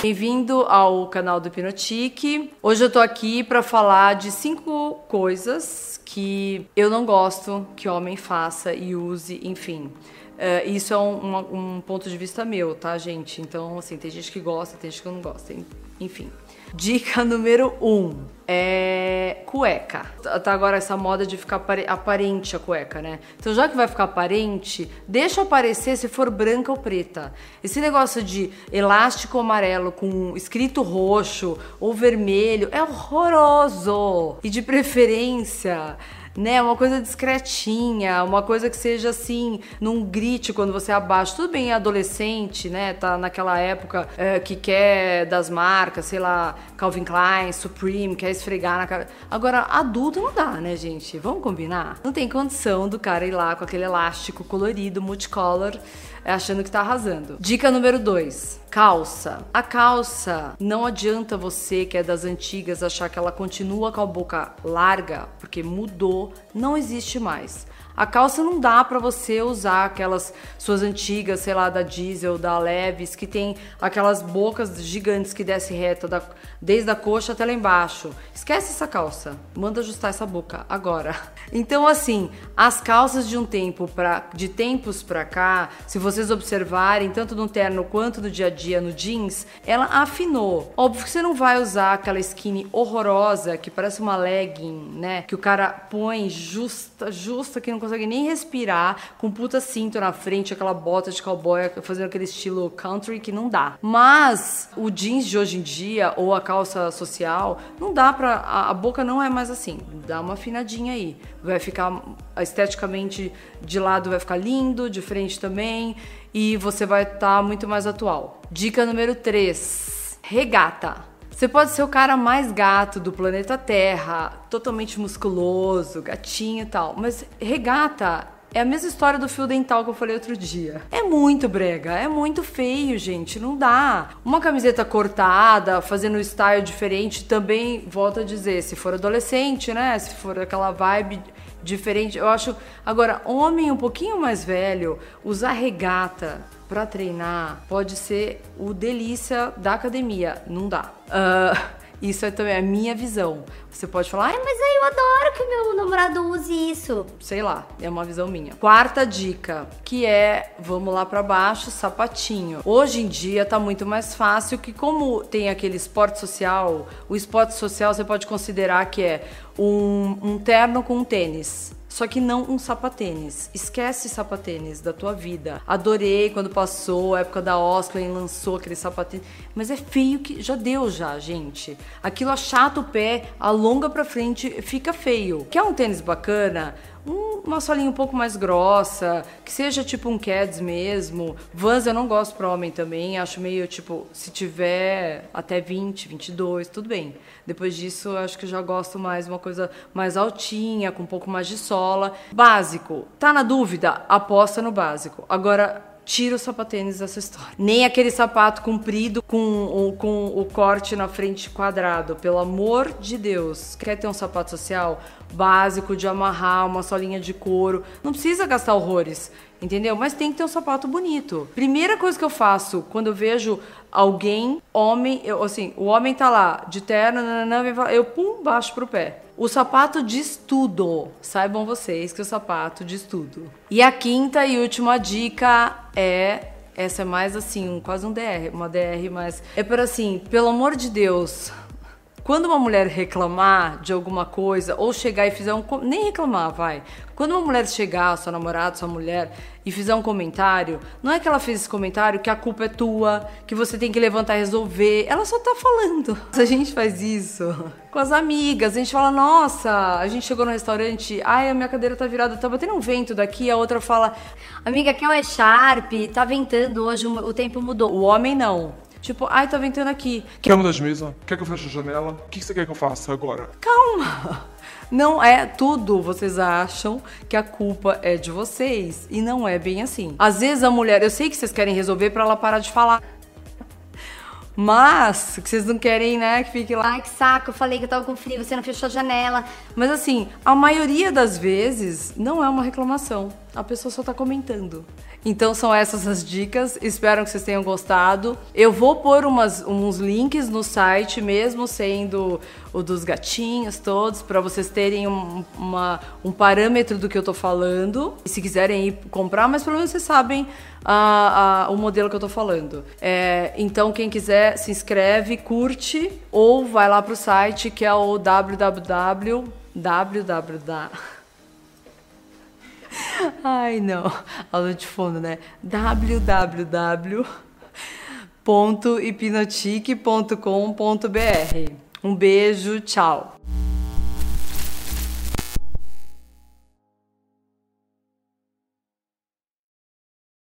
Bem-vindo ao canal do Hipnotique. Hoje eu tô aqui para falar de cinco coisas que eu não gosto que homem faça e use, enfim. Uh, isso é um, um, ponto de vista meu, tá, gente? Então, assim, tem gente que gosta, tem gente que não gosta, enfim. Dica número um é cueca. Tá agora essa moda de ficar aparente a cueca, né? Então, já que vai ficar aparente, deixa aparecer se for branca ou preta. Esse negócio de elástico amarelo com escrito roxo ou vermelho é horroroso. E de preferência, né? Uma coisa discretinha, uma coisa que seja assim, num grit quando você abaixa. Tudo bem, adolescente, né? Tá naquela época é, que quer das marcas, sei lá, Calvin Klein, Supreme, quer esfregar na cara. Agora, adulto não dá, né, gente? Vamos combinar? Não tem condição do cara ir lá com aquele elástico colorido, multicolor achando que tá arrasando. Dica número 2. Calça. A calça, não adianta você que é das antigas achar que ela continua com a boca larga, porque mudou, não existe mais. A calça não dá para você usar aquelas suas antigas, sei lá, da Diesel, da Leves, que tem aquelas bocas gigantes que desce reta da, desde a coxa até lá embaixo. Esquece essa calça. Manda ajustar essa boca agora. Então assim, as calças de um tempo para de tempos para cá, se vocês observarem, tanto no terno quanto no dia a dia no jeans, ela afinou. Óbvio que você não vai usar aquela skinny horrorosa que parece uma legging, né? Que o cara põe justa, justa que não consegue nem respirar, com puta cinto na frente, aquela bota de cowboy fazendo aquele estilo country que não dá. Mas o jeans de hoje em dia, ou a calça social, não dá pra. A, a boca não é mais assim. Dá uma afinadinha aí. Vai ficar esteticamente de lado, vai ficar lindo, de frente também. E você vai estar tá muito mais atual. Dica número 3: regata. Você pode ser o cara mais gato do planeta Terra, totalmente musculoso, gatinho e tal, mas regata é a mesma história do fio dental que eu falei outro dia. É muito brega, é muito feio, gente, não dá. Uma camiseta cortada, fazendo um style diferente, também, volto a dizer, se for adolescente, né? Se for aquela vibe diferente, eu acho. Agora, homem um pouquinho mais velho, usar regata para treinar pode ser o delícia da academia. Não dá. Uh, isso é também a minha visão. Você pode falar, Ai, mas eu adoro meu namorado use isso. Sei lá, é uma visão minha. Quarta dica, que é, vamos lá para baixo, sapatinho. Hoje em dia tá muito mais fácil que como tem aquele esporte social, o esporte social você pode considerar que é um, um terno com um tênis. Só que não um sapatênis. Esquece sapatênis da tua vida. Adorei quando passou a época da Osklin lançou aquele sapatênis. Mas é feio que já deu já, gente. Aquilo achata o pé, alonga pra frente, fica feio. Quer um tênis bacana? Um, uma solinha um pouco mais grossa, que seja tipo um Keds mesmo. Vans eu não gosto pra homem também, acho meio tipo, se tiver até 20, 22, tudo bem. Depois disso, acho que já gosto mais uma coisa mais altinha, com um pouco mais de sola. Básico, tá na dúvida? Aposta no básico. Agora, tira o sapatênis dessa história. Nem aquele sapato comprido com o, com o corte na frente quadrado. Pelo amor de Deus. Quer ter um sapato social? Básico de amarrar, uma solinha de couro. Não precisa gastar horrores, entendeu? Mas tem que ter um sapato bonito. Primeira coisa que eu faço quando eu vejo alguém, homem, eu, assim, o homem tá lá de terno, nananã, eu pum, baixo pro pé. O sapato diz tudo. Saibam vocês que o sapato diz tudo. E a quinta e última dica é essa é mais assim, um, quase um DR, uma DR, mas é por assim, pelo amor de Deus, quando uma mulher reclamar de alguma coisa ou chegar e fizer um nem reclamar, vai. Quando uma mulher chegar, sua namorada, sua mulher e fizer um comentário, não é que ela fez esse comentário que a culpa é tua, que você tem que levantar e resolver. Ela só tá falando. A gente faz isso com as amigas, a gente fala: "Nossa, a gente chegou no restaurante, ai, a minha cadeira tá virada, tá batendo um vento daqui". A outra fala: "Amiga, aqui é o Sharp, tá ventando hoje, o tempo mudou". O homem não. Tipo, ai, tá ventando aqui. Quer mudar de mesa? Quer que eu feche a janela? O que você quer que eu faça agora? Calma! Não é tudo, vocês acham que a culpa é de vocês. E não é bem assim. Às vezes a mulher, eu sei que vocês querem resolver para ela parar de falar. Mas, que vocês não querem, né, que fique lá. Ai, que saco, eu falei que eu tava com frio, você não fechou a janela. Mas assim, a maioria das vezes não é uma reclamação. A pessoa só tá comentando. Então são essas as dicas, espero que vocês tenham gostado. Eu vou pôr umas, uns links no site, mesmo sendo o dos gatinhos todos, para vocês terem um, uma, um parâmetro do que eu tô falando. E se quiserem ir comprar, mas pelo menos vocês sabem a, a, o modelo que eu tô falando. É, então quem quiser se inscreve, curte ou vai lá pro site que é o www www Ai, não. Aula de fundo, né? www.hipnotique.com.br. Um beijo, tchau.